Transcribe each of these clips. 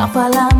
Tá Só falar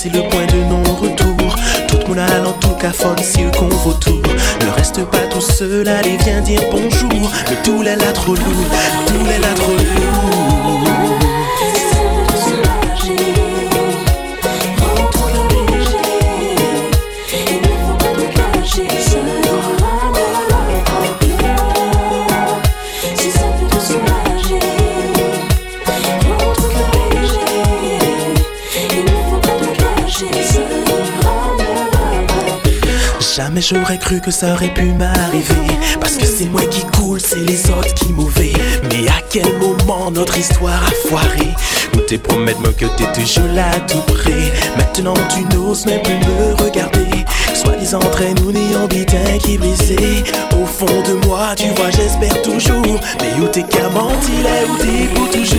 c'est le point de non-retour. Tout le monde allant tout cas si qu'on vautour. Ne reste pas tout seul, allez, viens dire bonjour. Mais tout est là trop lourd, tout est là trop lourd. J'aurais cru que ça aurait pu m'arriver. Parce que c'est moi qui coule, c'est les autres qui mauvais Mais à quel moment notre histoire a foiré? Où tes promesses moi que t'es toujours là tout Maintenant tu n'oses même plus me regarder. Soi-disant entre nous n'ayant bitin qui brisé Au fond de moi tu vois j'espère toujours. Mais où t'es qu'à mentir là où t'es pour toujours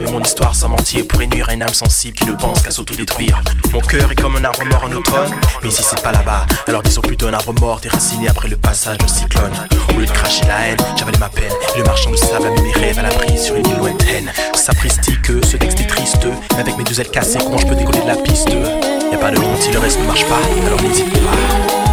mais mon histoire sans mentir pourrait nuire à une âme sensible qui ne pense qu'à s'autodétruire. Mon cœur est comme un arbre mort en automne, mais si c'est pas là-bas, alors disons plutôt un arbre mort déraciné après le passage d'un cyclone. Au lieu de cracher la haine, j'avalais ma peine, le marchand de sable a mis mes rêves à l'abri sur une île lointaine. Sapristi que ce texte est triste, mais avec mes deux ailes cassées, comment je peux décoller de la piste? Y'a pas de honte le reste ne marche pas, alors n'hésite pas.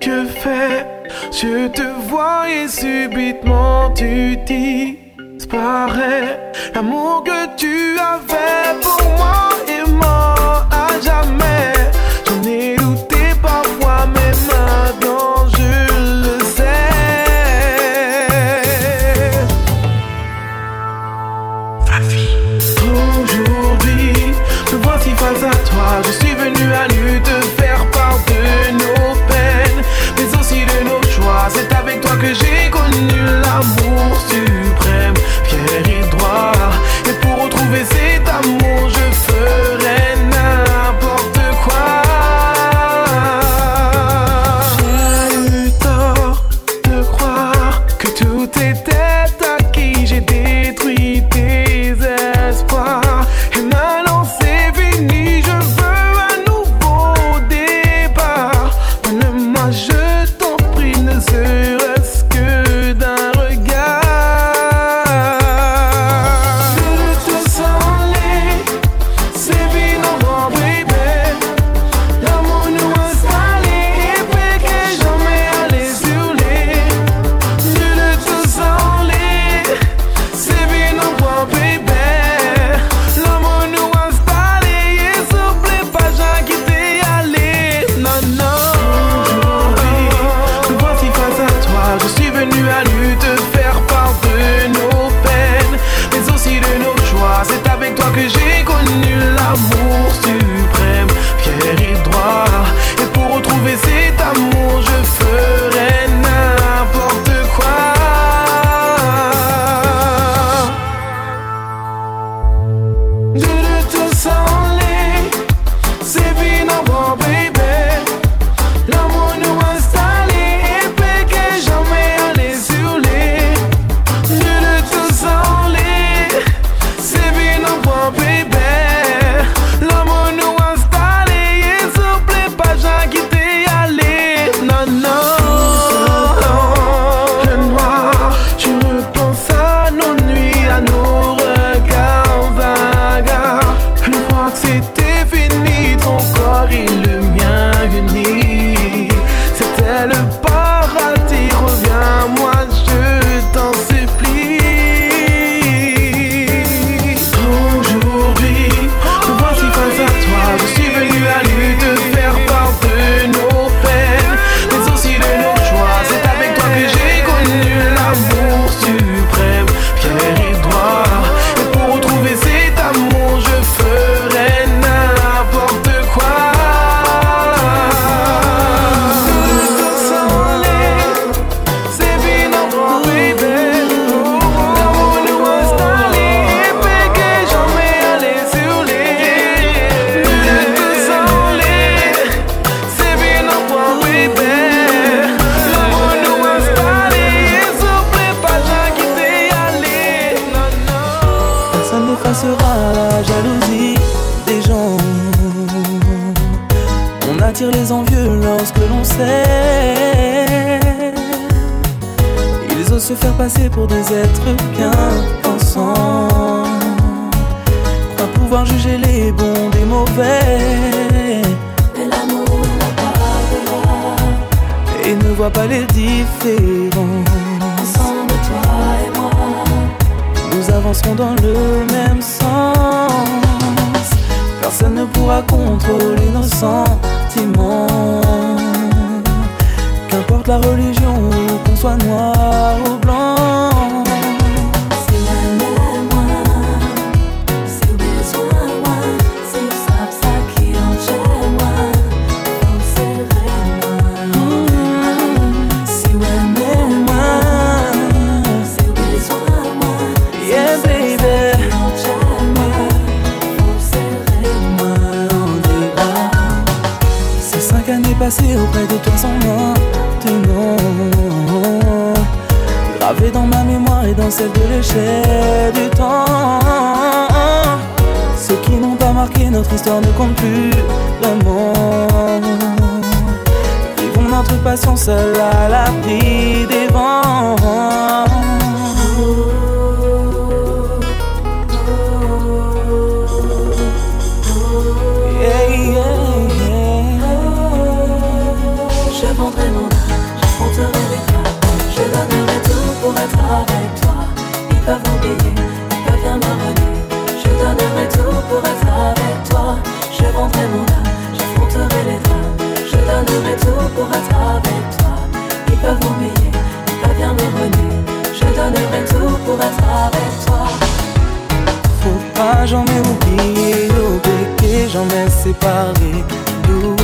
que fais. Je te vois et subitement tu disparais. L'amour que tu avais pour moi. passer auprès de toi sans maintenant. Gravé dans ma mémoire et dans celle de l'échelle du temps. Ceux qui n'ont pas marqué notre histoire ne comptent plus l'amour. Vivons notre passion seule à la l'abri des vents. Je donnerai tout pour être avec toi. Je vendrai mon âme, j'affronterai les drames. Je donnerai tout pour être avec toi. Ils peuvent m'oublier, ils peuvent bien me renier. Je donnerai tout pour être avec toi. Faut pas jamais oublier, obéir, jamais séparer. Nous,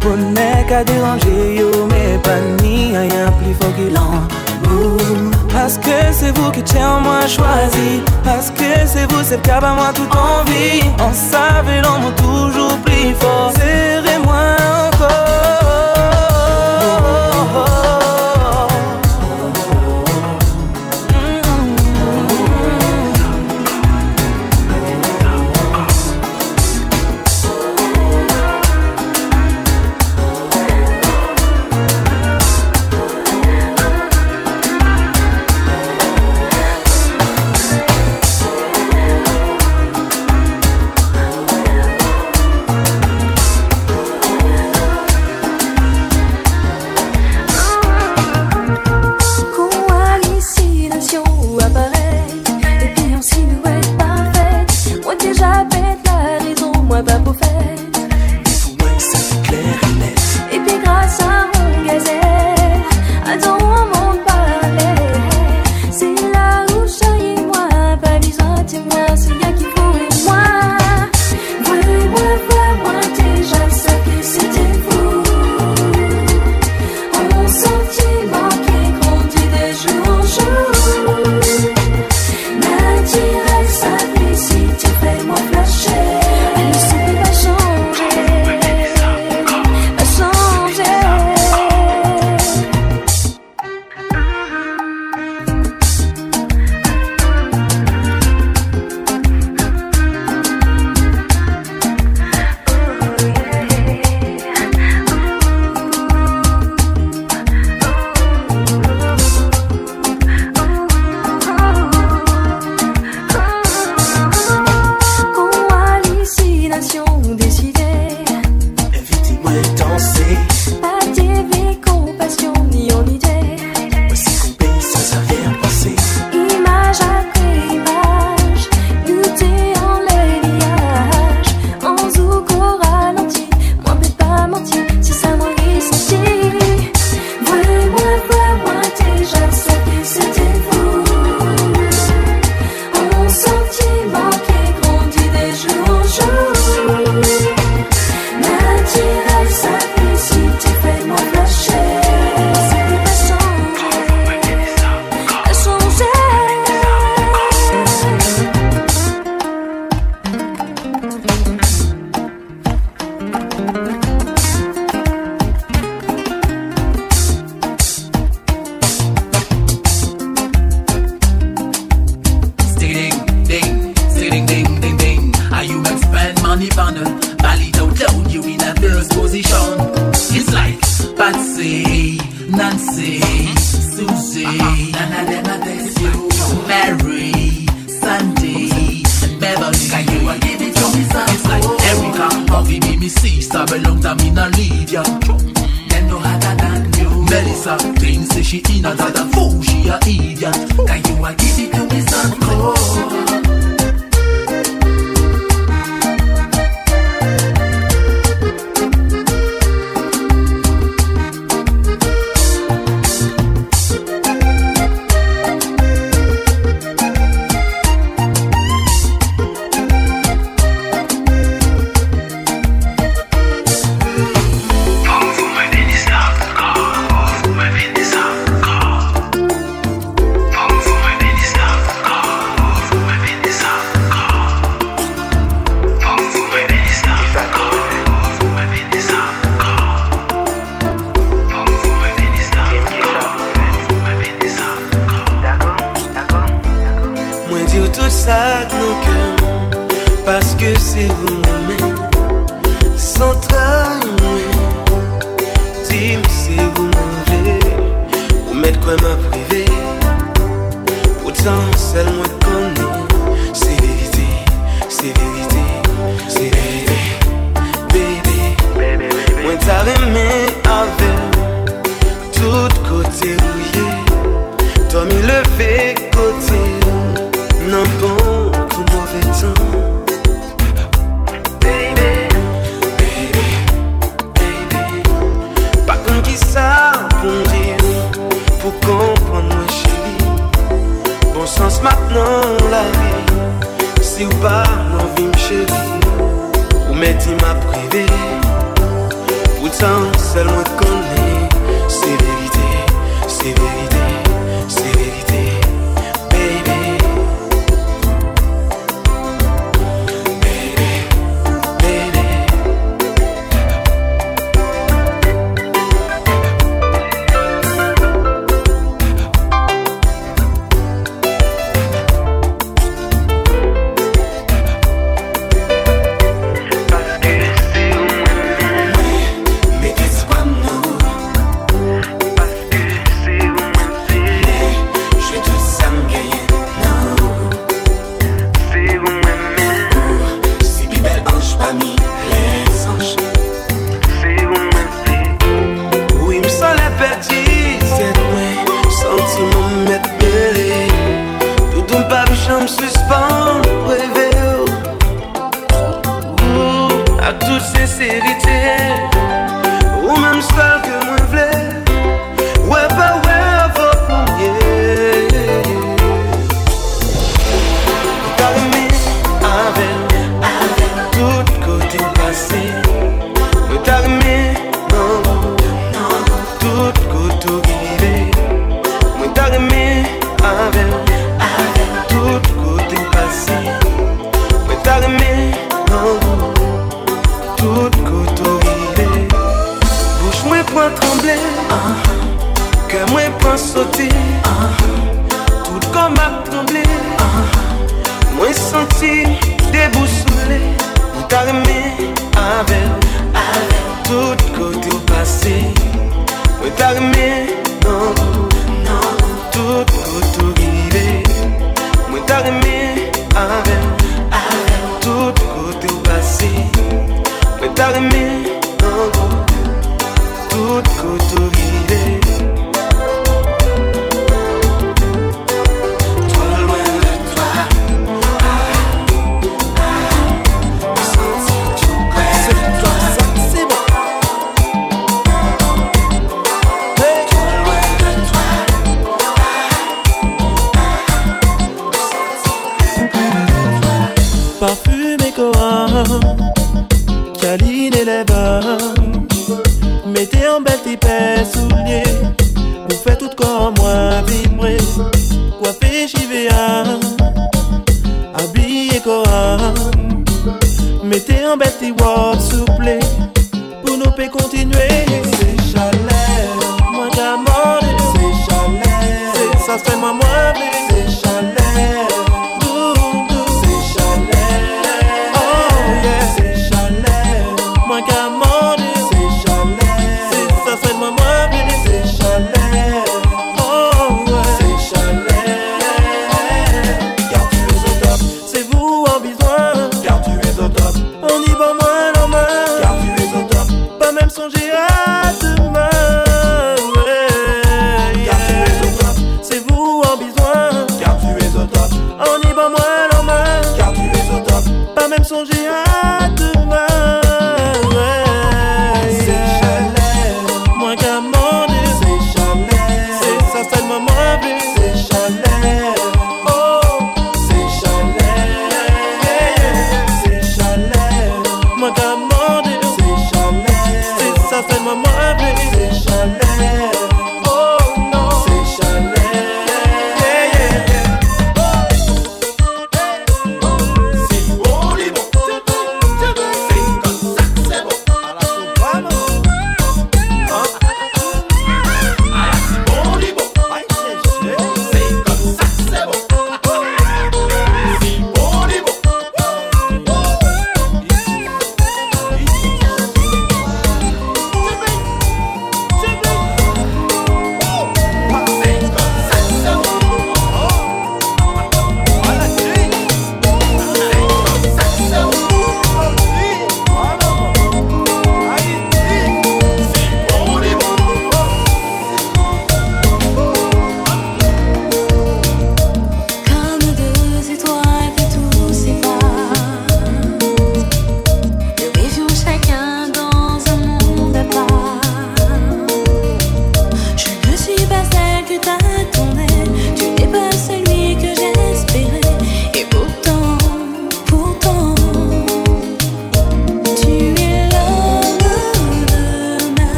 bonnet qu'à déranger, yo, mais pas ni rien plus fort que l'amour. Parce que c'est vous qui tiens moi choisi. Parce que c'est vous, c'est le cap à moi tout en vie. On savait l'amour toujours plus fort. Not leave ya. Them no harder than you. Melissa, things say she in a fool, she a idiot. Can you a give it to me, son? Oh.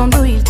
entendu, il